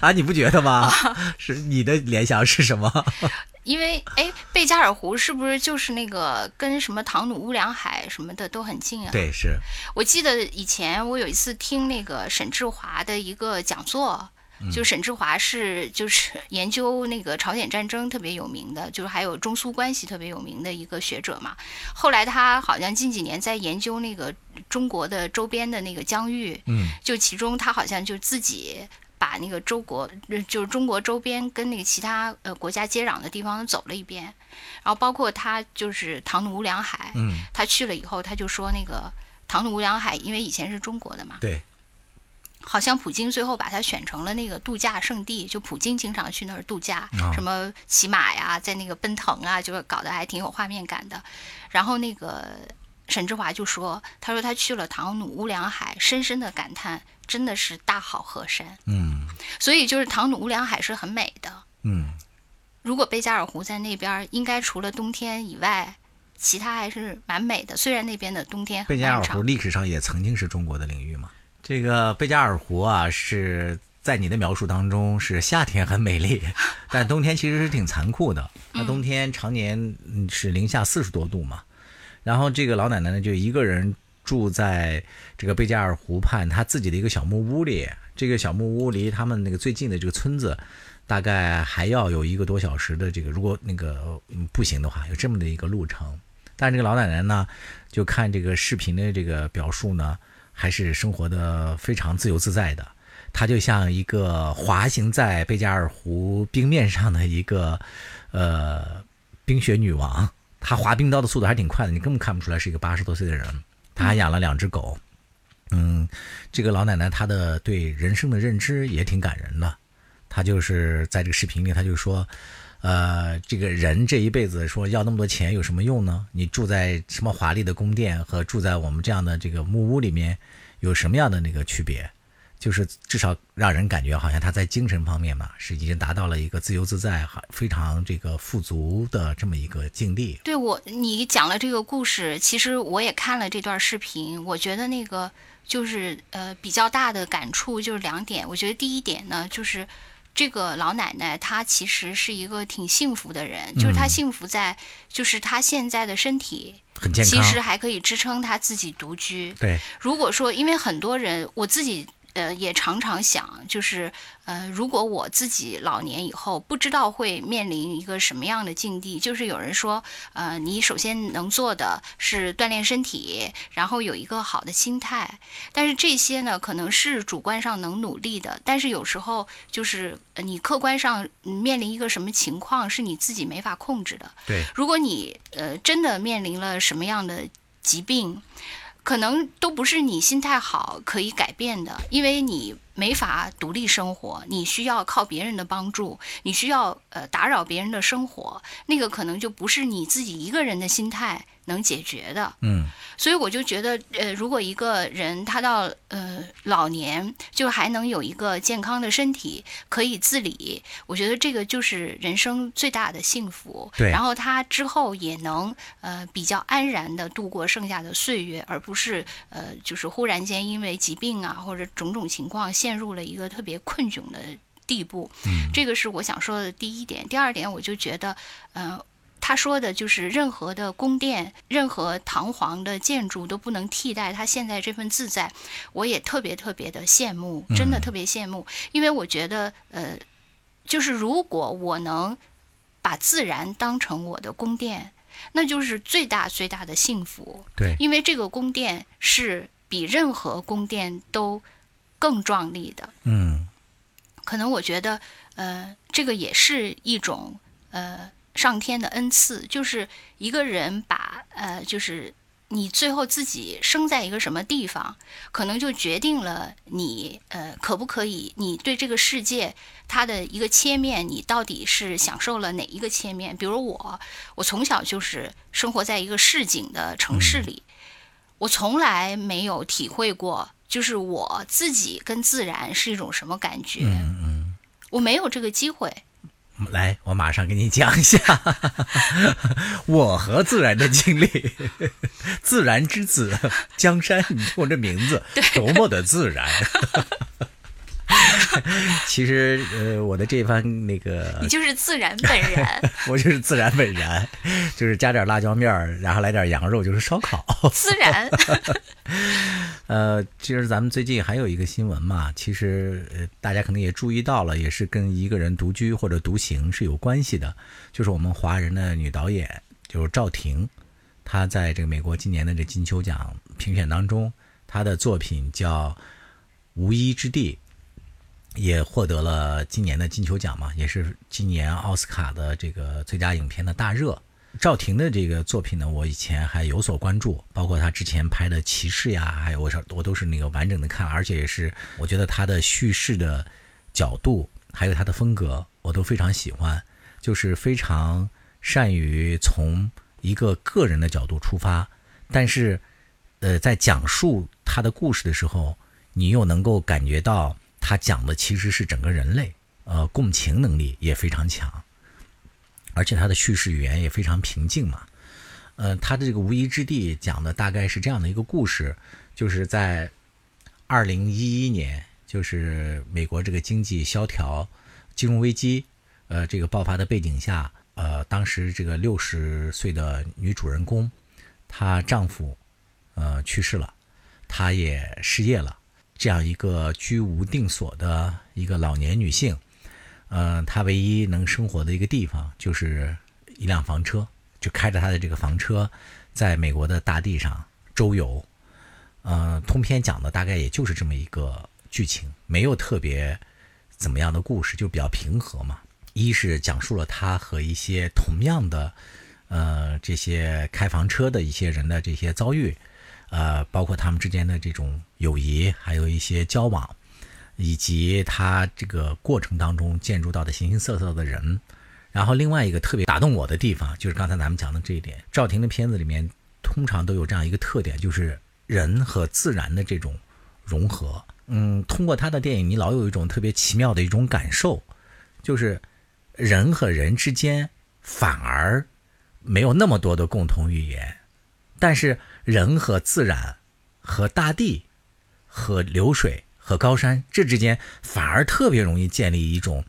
啊，你不觉得吗？是你的联想是什么？因为哎，贝加尔湖是不是就是那个跟什么唐努乌梁海什么的都很近啊？对，是我记得以前我有一次听那个沈志华的一个讲座。就沈志华是就是 研究那个朝鲜战争特别有名的，就是还有中苏关系特别有名的一个学者嘛。后来他好像近几年在研究那个中国的周边的那个疆域，嗯，就其中他好像就自己把那个周国就是中国周边跟那个其他呃国家接壤的地方走了一遍，然后包括他就是唐努乌梁海，嗯，他去了以后他就说那个唐努乌梁海因为以前是中国的嘛，对。好像普京最后把它选成了那个度假胜地，就普京经常去那儿度假，什么骑马呀，在那个奔腾啊，就是搞得还挺有画面感的。然后那个沈志华就说：“他说他去了唐努乌梁海，深深的感叹，真的是大好河山。”嗯，所以就是唐努乌梁海是很美的。嗯，如果贝加尔湖在那边，应该除了冬天以外，其他还是蛮美的。虽然那边的冬天贝加尔湖历史上也曾经是中国的领域嘛。这个贝加尔湖啊，是在你的描述当中是夏天很美丽，但冬天其实是挺残酷的。那冬天常年是零下四十多度嘛。然后这个老奶奶呢，就一个人住在这个贝加尔湖畔，她自己的一个小木屋里。这个小木屋离他们那个最近的这个村子，大概还要有一个多小时的这个，如果那个步行的话，有这么的一个路程。但这个老奶奶呢，就看这个视频的这个表述呢。还是生活的非常自由自在的，她就像一个滑行在贝加尔湖冰面上的一个，呃，冰雪女王。她滑冰刀的速度还挺快的，你根本看不出来是一个八十多岁的人。她还养了两只狗，嗯，这个老奶奶她的对人生的认知也挺感人的。她就是在这个视频里，她就说。呃，这个人这一辈子说要那么多钱有什么用呢？你住在什么华丽的宫殿和住在我们这样的这个木屋里面，有什么样的那个区别？就是至少让人感觉好像他在精神方面嘛，是已经达到了一个自由自在、非常这个富足的这么一个境地。对我，你讲了这个故事，其实我也看了这段视频，我觉得那个就是呃比较大的感触就是两点。我觉得第一点呢，就是。这个老奶奶她其实是一个挺幸福的人，就是她幸福在，就是她现在的身体很健康，其实还可以支撑她自己独居。对，如果说因为很多人，我自己。呃，也常常想，就是呃，如果我自己老年以后不知道会面临一个什么样的境地，就是有人说，呃，你首先能做的是锻炼身体，然后有一个好的心态。但是这些呢，可能是主观上能努力的，但是有时候就是你客观上面临一个什么情况是你自己没法控制的。对，如果你呃真的面临了什么样的疾病。可能都不是你心态好可以改变的，因为你没法独立生活，你需要靠别人的帮助，你需要呃打扰别人的生活，那个可能就不是你自己一个人的心态能解决的。嗯所以我就觉得，呃，如果一个人他到呃老年就还能有一个健康的身体，可以自理，我觉得这个就是人生最大的幸福。对然后他之后也能呃比较安然的度过剩下的岁月，而不是呃就是忽然间因为疾病啊或者种种情况陷入了一个特别困窘的地步。嗯这个是我想说的第一点。第二点，我就觉得，呃，他说的就是任何的宫殿、任何堂皇的建筑都不能替代他现在这份自在。我也特别特别的羡慕，真的特别羡慕，因为我觉得，呃，就是如果我能把自然当成我的宫殿，那就是最大最大的幸福。对，因为这个宫殿是比任何宫殿都更壮丽的。嗯可能我觉得，呃，这个也是一种呃上天的恩赐，就是一个人把呃，就是你最后自己生在一个什么地方，可能就决定了你呃可不可以，你对这个世界它的一个切面，你到底是享受了哪一个切面？比如我，我从小就是生活在一个市井的城市里，我从来没有体会过。就是我自己跟自然是一种什么感觉？我没有这个机会。来，我马上给你讲一下我和自然的经历。自然之子，江山，你听我这名字多么的自然。其实，呃，我的这番那个，你就是自然本然，我就是自然本然，就是加点辣椒面儿，然后来点羊肉，就是烧烤。自然。呃，其实咱们最近还有一个新闻嘛，其实呃大家可能也注意到了，也是跟一个人独居或者独行是有关系的，就是我们华人的女导演，就是赵婷，她在这个美国今年的这金球奖评选当中，她的作品叫《无依之地》，也获得了今年的金球奖嘛，也是今年奥斯卡的这个最佳影片的大热。赵婷的这个作品呢，我以前还有所关注，包括她之前拍的《骑士》呀，还有我我都是那个完整的看，而且也是我觉得她的叙事的角度，还有她的风格，我都非常喜欢，就是非常善于从一个个人的角度出发，但是，呃，在讲述他的故事的时候，你又能够感觉到他讲的其实是整个人类，呃，共情能力也非常强。而且他的叙事语言也非常平静嘛，呃，他的这个无依之地讲的大概是这样的一个故事，就是在二零一一年，就是美国这个经济萧条、金融危机，呃，这个爆发的背景下，呃，当时这个六十岁的女主人公，她丈夫，呃，去世了，她也失业了，这样一个居无定所的一个老年女性。呃，她唯一能生活的一个地方就是一辆房车，就开着她的这个房车，在美国的大地上周游。呃，通篇讲的大概也就是这么一个剧情，没有特别怎么样的故事，就比较平和嘛。一是讲述了他和一些同样的，呃，这些开房车的一些人的这些遭遇，呃，包括他们之间的这种友谊，还有一些交往。以及他这个过程当中建筑到的形形色色的人，然后另外一个特别打动我的地方，就是刚才咱们讲的这一点。赵婷的片子里面通常都有这样一个特点，就是人和自然的这种融合。嗯，通过他的电影，你老有一种特别奇妙的一种感受，就是人和人之间反而没有那么多的共同语言，但是人和自然、和大地、和流水。和高山这之间反而特别容易建立一种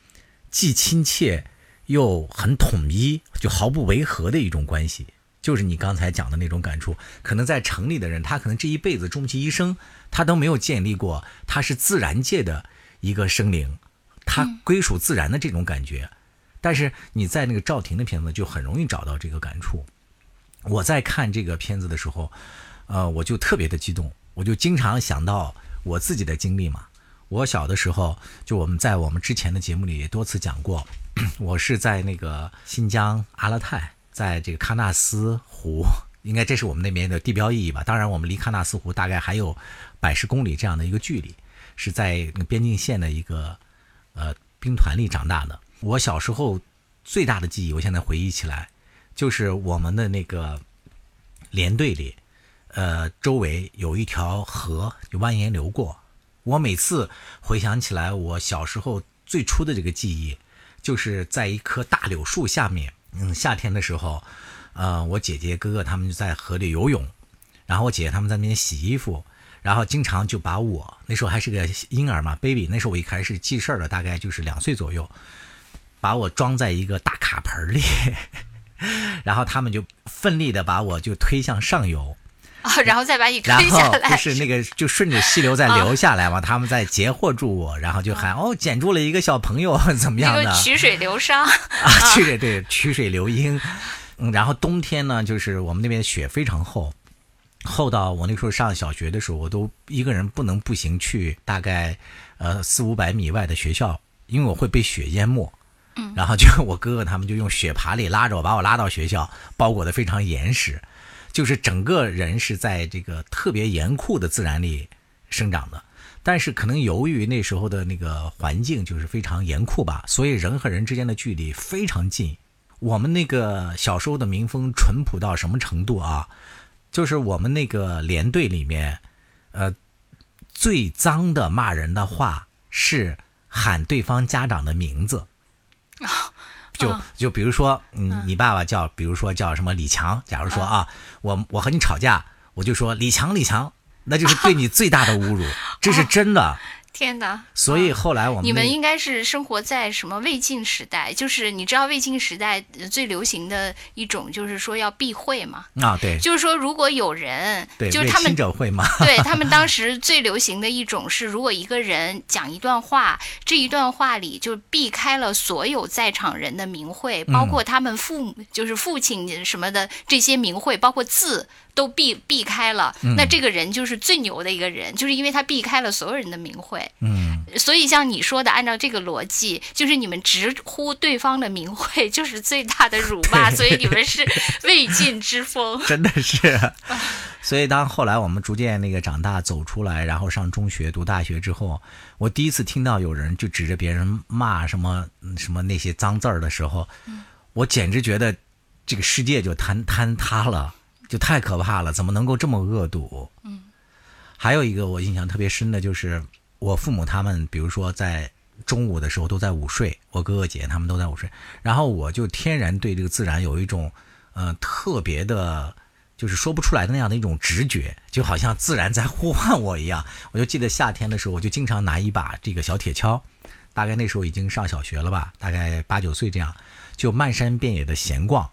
既亲切又很统一、就毫不违和的一种关系，就是你刚才讲的那种感触。可能在城里的人，他可能这一辈子、终其一生，他都没有建立过他是自然界的一个生灵，他归属自然的这种感觉。但是你在那个赵婷的片子就很容易找到这个感触。我在看这个片子的时候，呃，我就特别的激动，我就经常想到。我自己的经历嘛，我小的时候就我们在我们之前的节目里也多次讲过，我是在那个新疆阿勒泰，在这个喀纳斯湖，应该这是我们那边的地标意义吧。当然，我们离喀纳斯湖大概还有百十公里这样的一个距离，是在边境线的一个呃兵团里长大的。我小时候最大的记忆，我现在回忆起来，就是我们的那个连队里，呃，周围有一条河就蜿蜒流过。我每次回想起来，我小时候最初的这个记忆，就是在一棵大柳树下面，嗯，夏天的时候，呃，我姐姐哥哥他们就在河里游泳，然后我姐姐他们在那边洗衣服，然后经常就把我那时候还是个婴儿嘛，baby，那时候我一开始记事儿了，大概就是两岁左右，把我装在一个大卡盆里，然后他们就奋力的把我就推向上游。啊，然后再把你推下来，后就是那个就顺着溪流再流下来嘛，他们在截获住我，然后就喊哦，捡住了一个小朋友，怎么样的？这个曲水流觞，啊，曲水对，曲水流莺。嗯，然后冬天呢，就是我们那边雪非常厚，厚到我那时候上小学的时候，我都一个人不能步行去大概呃四五百米外的学校，因为我会被雪淹没。嗯，然后就我哥哥他们就用雪爬犁拉着我，把我拉到学校，包裹的非常严实。就是整个人是在这个特别严酷的自然里生长的，但是可能由于那时候的那个环境就是非常严酷吧，所以人和人之间的距离非常近。我们那个小时候的民风淳朴到什么程度啊？就是我们那个连队里面，呃，最脏的骂人的话是喊对方家长的名字。就就比如说，嗯，你爸爸叫，比如说叫什么李强。假如说啊，我我和你吵架，我就说李强李强，那就是对你最大的侮辱，这是真的。天哪！所以后来我们你们应该是生活在什么魏晋时代？就是你知道魏晋时代最流行的一种，就是说要避讳嘛。啊，对，就是说如果有人，对，就是他们者会嘛。对他们当时最流行的一种是，如果一个人讲一段话，这一段话里就避开了所有在场人的名讳，包括他们父母，就是父亲什么的这些名讳，包括字。都避避开了，那这个人就是最牛的一个人，就是因为他避开了所有人的名讳。嗯，所以像你说的，按照这个逻辑，就是你们直呼对方的名讳 就是最大的辱骂，所以你们是未尽之风，真的是。所以当后来我们逐渐那个长大走出来，然后上中学、读大学之后，我第一次听到有人就指着别人骂什么什么那些脏字儿的时候，我简直觉得这个世界就坍坍塌了。就太可怕了，怎么能够这么恶毒？嗯，还有一个我印象特别深的就是我父母他们，比如说在中午的时候都在午睡，我哥哥姐姐他们都在午睡，然后我就天然对这个自然有一种呃特别的，就是说不出来的那样的一种直觉，就好像自然在呼唤我一样。我就记得夏天的时候，我就经常拿一把这个小铁锹，大概那时候已经上小学了吧，大概八九岁这样，就漫山遍野的闲逛。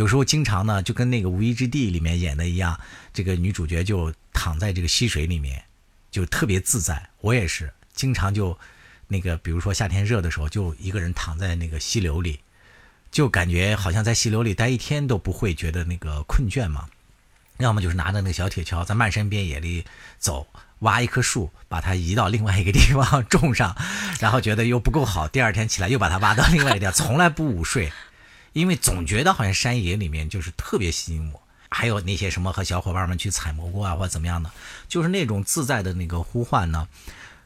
有时候经常呢，就跟那个《无依之地》里面演的一样，这个女主角就躺在这个溪水里面，就特别自在。我也是经常就，那个比如说夏天热的时候，就一个人躺在那个溪流里，就感觉好像在溪流里待一天都不会觉得那个困倦嘛。要么就是拿着那个小铁锹在漫山遍野里走，挖一棵树，把它移到另外一个地方种上，然后觉得又不够好，第二天起来又把它挖到另外一个地方，从来不午睡。因为总觉得好像山野里面就是特别吸引我，还有那些什么和小伙伴们去采蘑菇啊，或者怎么样的，就是那种自在的那个呼唤呢，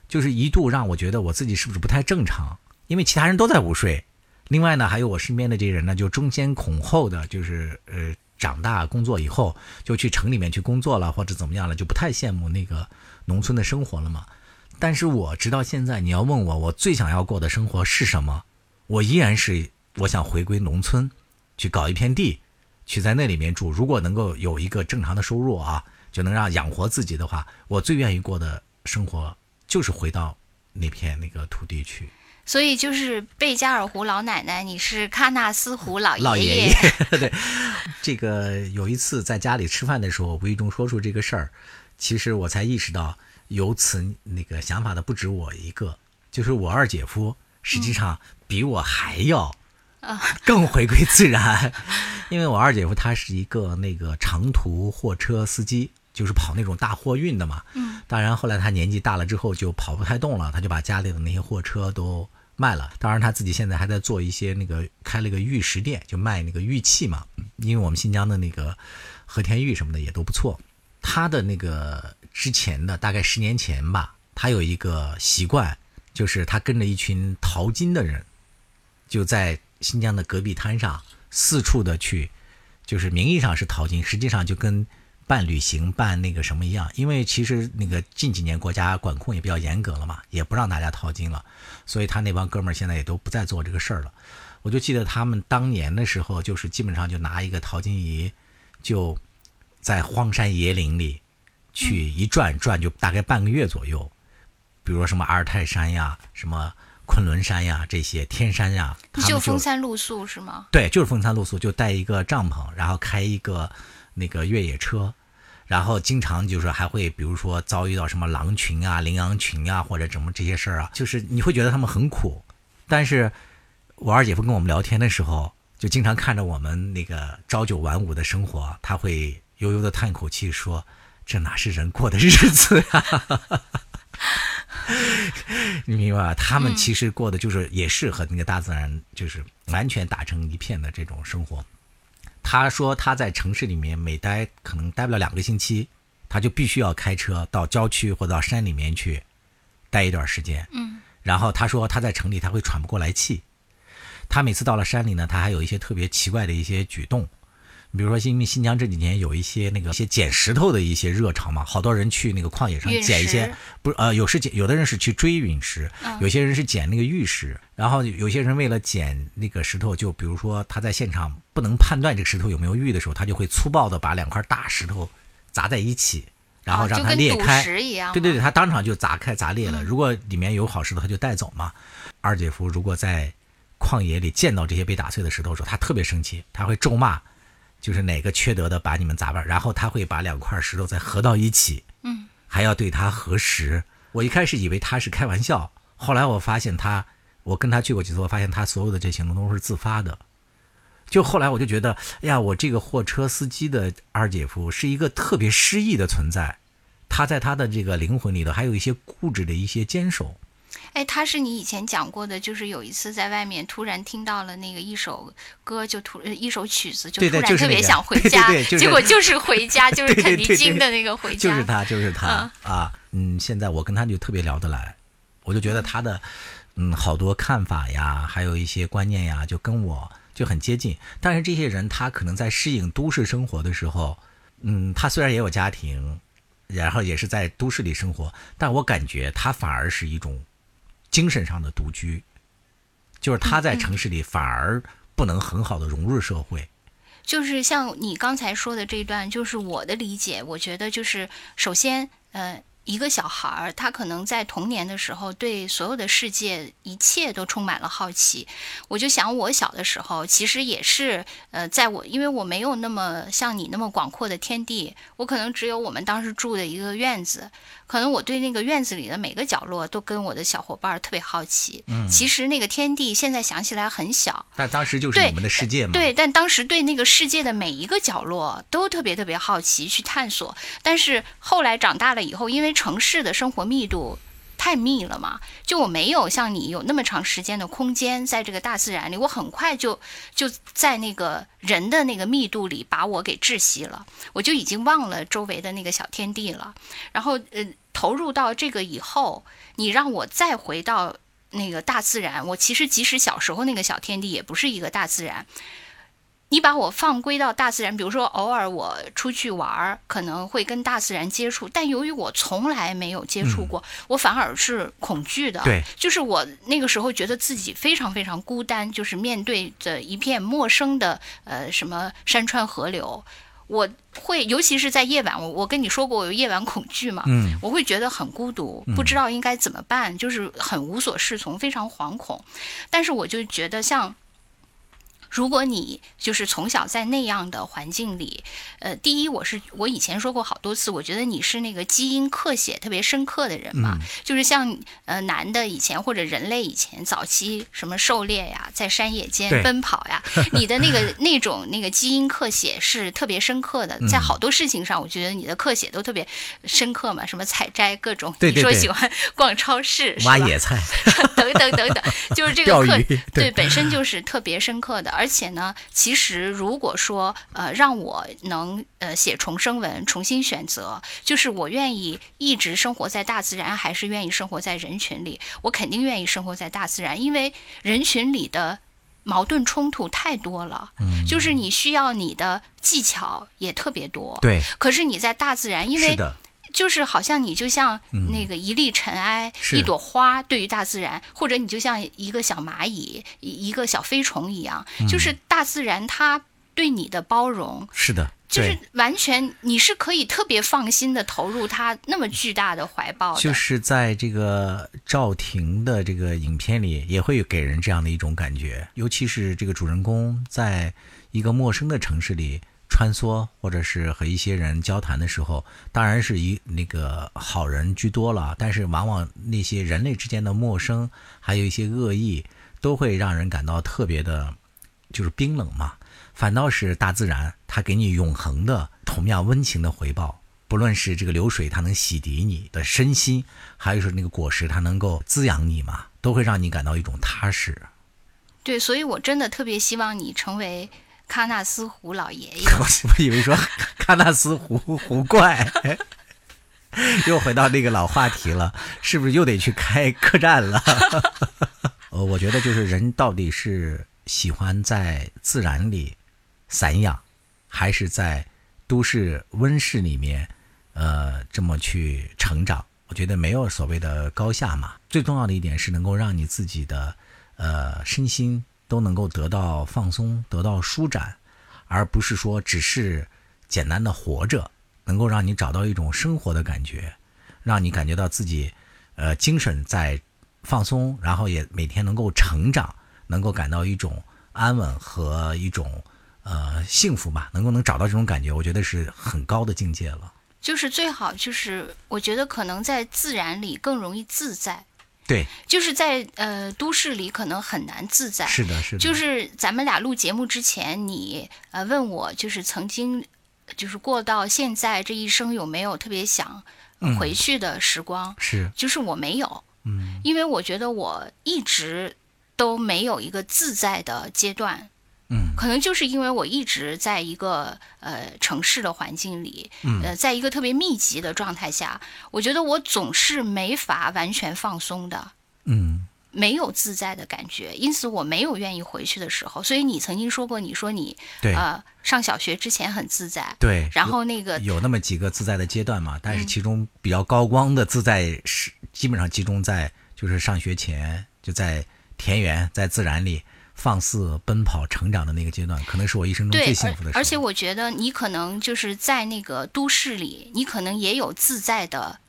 就是一度让我觉得我自己是不是不太正常？因为其他人都在午睡，另外呢，还有我身边的这些人呢，就争先恐后的，就是呃，长大工作以后就去城里面去工作了，或者怎么样了，就不太羡慕那个农村的生活了嘛。但是我直到现在，你要问我我最想要过的生活是什么，我依然是。我想回归农村，去搞一片地，去在那里面住。如果能够有一个正常的收入啊，就能让养活自己的话，我最愿意过的生活就是回到那片那个土地去。所以就是贝加尔湖老奶奶，你是喀纳斯湖老老爷爷。对，这个有一次在家里吃饭的时候，无意中说出这个事儿，其实我才意识到，有此那个想法的不止我一个，就是我二姐夫，实际上比我还要。更回归自然，因为我二姐夫他是一个那个长途货车司机，就是跑那种大货运的嘛。嗯。当然后来他年纪大了之后就跑不太动了，他就把家里的那些货车都卖了。当然他自己现在还在做一些那个开了个玉石店，就卖那个玉器嘛。因为我们新疆的那个和田玉什么的也都不错。他的那个之前的大概十年前吧，他有一个习惯，就是他跟着一群淘金的人，就在。新疆的戈壁滩上，四处的去就是名义上是淘金，实际上就跟办旅行、办那个什么一样。因为其实那个近几年国家管控也比较严格了嘛，也不让大家淘金了，所以他那帮哥们儿现在也都不再做这个事儿了。我就记得他们当年的时候，就是基本上就拿一个淘金仪，就在荒山野岭里去一转转，就大概半个月左右。比如说什么阿尔泰山呀，什么昆仑山呀，这些天山呀，他就就风餐露宿是吗？对，就是风餐露宿，就带一个帐篷，然后开一个那个越野车，然后经常就是还会，比如说遭遇到什么狼群啊、羚羊群啊，或者什么这些事儿啊，就是你会觉得他们很苦。但是我二姐夫跟我们聊天的时候，就经常看着我们那个朝九晚五的生活，他会悠悠的叹口气说：“这哪是人过的日子呀、你 明白吧？他们其实过的就是也是和那个大自然就是完全打成一片的这种生活。他说他在城市里面每待可能待不了两个星期，他就必须要开车到郊区或到山里面去待一段时间。嗯，然后他说他在城里他会喘不过来气，他每次到了山里呢，他还有一些特别奇怪的一些举动。比如说，因为新疆这几年有一些那个一些捡石头的一些热潮嘛，好多人去那个旷野上捡一些，不是呃，有是捡，有的人是去追陨石，有些人是捡那个玉石，然后有些人为了捡那个石头，就比如说他在现场不能判断这个石头有没有玉的时候，他就会粗暴的把两块大石头砸在一起，然后让它裂开。对对对，他当场就砸开砸裂了。如果里面有好石头，他就带走嘛。二姐夫如果在旷野里见到这些被打碎的石头的时候，他特别生气，他会咒骂，就是哪个缺德的把你们砸烂，然后他会把两块石头再合到一起，嗯，还要对他核实。我一开始以为他是开玩笑，后来我发现他，我跟他去过几次，我发现他所有的这些行动都是自发的。就后来我就觉得，哎呀，我这个货车司机的二姐夫是一个特别失意的存在。他在他的这个灵魂里头还有一些固执的一些坚守。哎，他是你以前讲过的，就是有一次在外面突然听到了那个一首歌，就突呃一首曲子，就突然特别想回 家，对就是结果就是回家，就是肯尼金的那个回家。就是他，就是他、啊，嗯，现在我跟他就特别聊得来，我就觉得他的嗯好多看法呀，还有一些观念呀，就跟我就很接近。但是这些人他可能在适应都市生活的时候，嗯，他虽然也有家庭，然后也是在都市里生活，但我感觉他反而是一种精神上的独居，就是他在城市里反而不能很好的融入社会。就是像你刚才说的这一段，就是我的理解，我觉得就是首先，呃，一个小孩儿他可能在童年的时候对所有的世界一切都充满了好奇。我就想我小的时候，其实也是，呃，在我因为我没有那么像你那么广阔的天地，我可能只有我们当时住的一个院子，可能我对那个院子里的每个角落都跟我的小伙伴儿特别好奇。嗯，其实那个天地现在想起来很小，但当时就是对你们的世界嘛。对，但当时对那个世界的每一个角落都特别特别好奇，去探索。但是后来长大了以后，因为城市的生活密度太密了嘛，就我没有像你有那么长时间的空间在这个大自然里，我很快就就在那个人的那个密度里把我给窒息了，我就已经忘了周围的那个小天地了。然后呃，投入到这个以后，你让我再回到。那个大自然，我其实即使小时候那个小天地也不是一个大自然，你把我放归到大自然，比如说偶尔我出去玩儿，可能会跟大自然接触，但由于我从来没有接触过，我反而是恐惧的。对，就是我那个时候觉得自己非常非常孤单，就是面对着一片陌生的呃什么山川河流，我会尤其是在夜晚，我我跟你说过我有夜晚恐惧嘛，嗯，我会觉得很孤独，不知道应该怎么办，就是很无所适从，非常惶恐。但是我就觉得像。如果你就是从小在那样的环境里，呃，第一，我是我以前说过好多次，我觉得你是那个基因刻写特别深刻的人嘛，就是像呃男的以前或者人类以前早期什么狩猎呀，在山野间奔跑呀，你的那个那种那个基因刻写是特别深刻的，在好多事情上，我觉得你的刻写都特别深刻嘛，什么采摘各种，对对对。你说喜欢逛超市，挖野菜，等等等等，就是这个刻对。对本身就是特别深刻的，而且呢，其实如果说呃让我能呃写重生文，重新选择，就是我愿意一直生活在大自然，还是愿意生活在人群里？我肯定愿意生活在大自然，因为人群里的矛盾冲突太多了，嗯，就是你需要你的技巧也特别多。对，可是你在大自然，因为就是好像你就像嗯。那个一粒尘埃、是。一朵花，对于大自然，或者你就像一个小蚂蚁、一一个小飞虫一样，嗯。就是大自然它对你的包容，是的，就是完全你是可以特别放心的投入它那么巨大的怀抱的。就是在这个赵婷的这个影片里，也会给人这样的一种感觉，尤其是这个主人公在一个陌生的城市里穿梭，或者是和一些人交谈的时候，当然是以那个好人居多了，但是往往那些人类之间的陌生，还有一些恶意，都会让人感到特别的，就是冰冷嘛。反倒是大自然，它给你永恒的、同样温情的回报。不论是这个流水，它能洗涤你的身心，还有是那个果实，它能够滋养你嘛，都会让你感到一种踏实。对，所以我真的特别希望你成为喀纳斯湖老爷爷。我我以为说喀纳斯湖湖怪，又回到那个老话题了，是不是又得去开客栈了？呃，我觉得就是人到底是喜欢在自然里散养，还是在都市温室里面，呃，这么去成长？我觉得没有所谓的高下嘛。最重要的一点是能够让你自己的呃身心都能够得到放松，得到舒展。而不是说只是简单的活着，能够让你找到一种生活的感觉，让你感觉到自己呃精神在放松，然后也每天能够成长，能够感到一种安稳和一种呃幸福吧，能够能找到这种感觉，我觉得是很高的境界了。就是最好就是，我觉得可能在自然里更容易自在，对，就是在呃都市里可能很难自在。是的，是的，就是咱们俩录节目之前，你呃问我，就是曾经就是过到现在这一生有没有特别想嗯回去的时光？是就是我没有，嗯，因为我觉得我一直都没有一个自在的阶段。嗯，可能就是因为我一直在一个呃城市的环境里，嗯呃，在一个特别密集的状态下，我觉得我总是没法完全放松的。嗯没有自在的感觉，因此我没有愿意回去的时候。所以你曾经说过，你说你对呃上小学之前很自在，对，然后那个有那么几个自在的阶段嘛，但是嗯其中比较高光的自在是基本上集中在就是上学前，就在田园在自然里放肆奔跑成长的那个阶段，可能是我一生中最，幸福的时候。而而且我觉得你可能就是在那个都市里，你可能也有自在的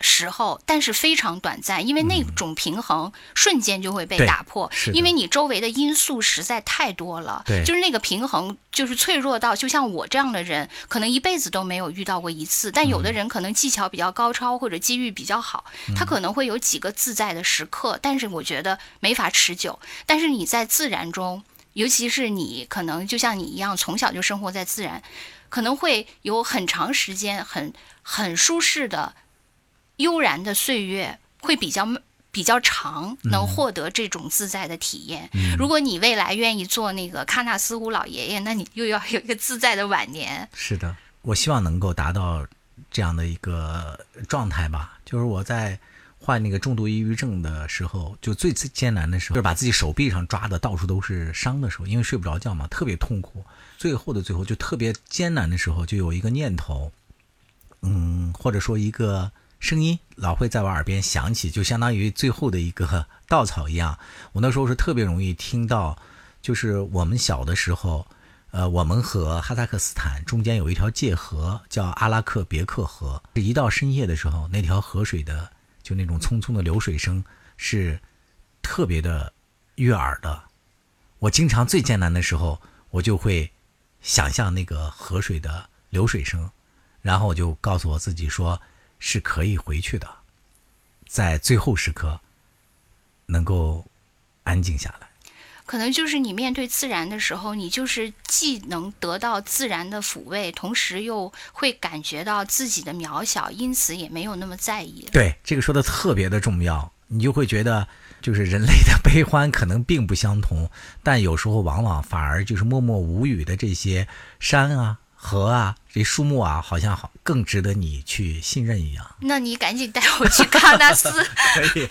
时候，但是非常短暂，因为那种平衡瞬间就会被打破因为你周围的因素实在太多了。对就是那个平衡就是脆弱到，就像我这样的人，可能一辈子都没有遇到过一次，但嗯有的人可能技巧比较高超或者机遇比较好，他可能会有几个自在的时刻，但是我觉得没法持久。但是你在自然中。尤其是你可能就像你一样，从小就生活在自然，可能会有很长时间很很舒适的悠然的岁月，会比较比较长，能获得这种自在的体验。如果你未来愿意做那个喀纳斯湖老爷爷，那你又要有一个自在的晚年。是的，我希望能够达到这样的一个状态吧。就是我在患那个重度抑郁症的时候，就最最艰难的时候，就是把自己手臂上抓的到处都是伤的时候，因为睡不着觉嘛，特别痛苦。最后的最后，就特别艰难的时候，就有一个念头，嗯，或者说一个声音，老会在我耳边响起，就相当于最后的一个稻草一样。我那时候是特别容易听到，就是我们小的时候。呃，我们和哈萨克斯坦中间有一条界河，叫阿拉克别克河。一到深夜的时候，那条河水的就那种匆匆的流水声是特别的悦耳的。我经常最艰难的时候，我就会想象那个河水的流水声，然后我就告诉我自己说，是可以回去的，在最后时刻能够安静下来。可能就是你面对自然的时候，你就是既能得到自然的抚慰，同时又会感觉到自己的渺小，因此也没有那么在意。对，这个说的特别的重要，你就会觉得，就是人类的悲欢可能并不相同，但有时候往往反而就是默默无语的这些山啊，河啊，这树木啊，好像好更值得你去信任一样。那你赶紧带我去喀纳斯。可以，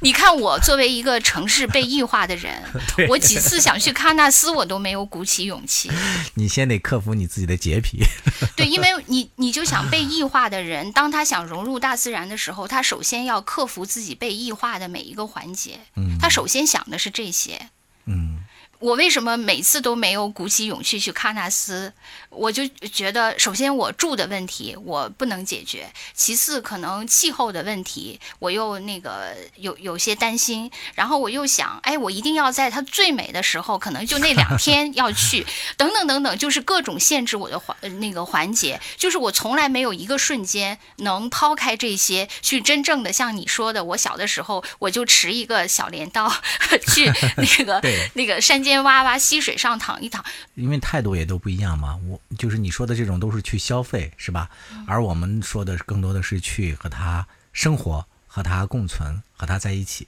你看我作为一个城市被异化的人，我几次想去喀纳斯，我都没有鼓起勇气。你先得克服你自己的洁癖。对，因为你你就想被异化的人，当他想融入大自然的时候，他首先要克服自己被异化的每一个环节。嗯他首先想的是这些。嗯我为什么每次都没有鼓起勇气去喀纳斯？我就觉得，首先我住的问题我不能解决，其次可能气候的问题我又那个有有些担心，然后我又想，哎，我一定要在它最美的时候，可能就那两天要去，等等等等，就是各种限制我的环呃那个环节，就是我从来没有一个瞬间能抛开这些，去真正的像你说的，我小的时候我就持一个小镰刀 去那个那个山间洼洼溪水上躺一躺，因为态度也都不一样嘛。我就是你说的这种都是去消费，是吧？而我们说的更多的是去和他生活，和他共存，和他在一起。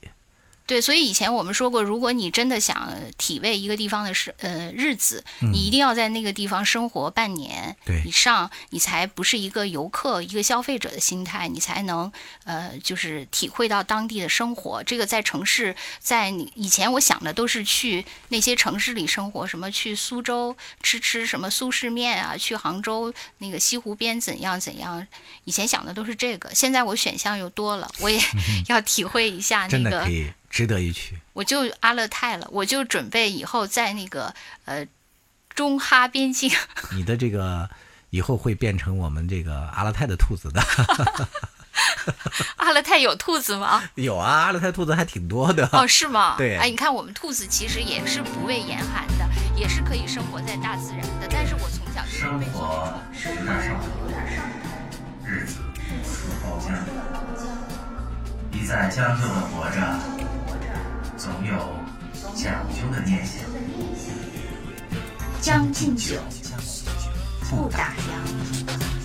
对，所以以前我们说过，如果你真的想体味一个地方的是呃日子，你一定要在那个地方生活半年以上，你才不是一个游客、一个消费者的心态，你才能呃就是体会到当地的生活。这个在城市，在你以前我想的都是去那些城市里生活，什么去苏州吃吃什么苏式面啊，去杭州那个西湖边怎样怎样，以前想的都是这个。现在我选项又多了，我也要体会一下那个。真的可以值得一去。我就阿勒泰了，我就准备以后在那个呃中哈边境，你的这个以后会变成我们这个阿勒泰的兔子的。阿勒泰有兔子吗？有啊，阿勒泰兔子还挺多的。哦，是吗？对哎，你看我们兔子其实也是不畏严寒的，也是可以生活在大自然的。但是我从小就是生被活是有点伤感，日子似包浆。你在将就的活着，总有讲究的念想。将进酒，不打烊。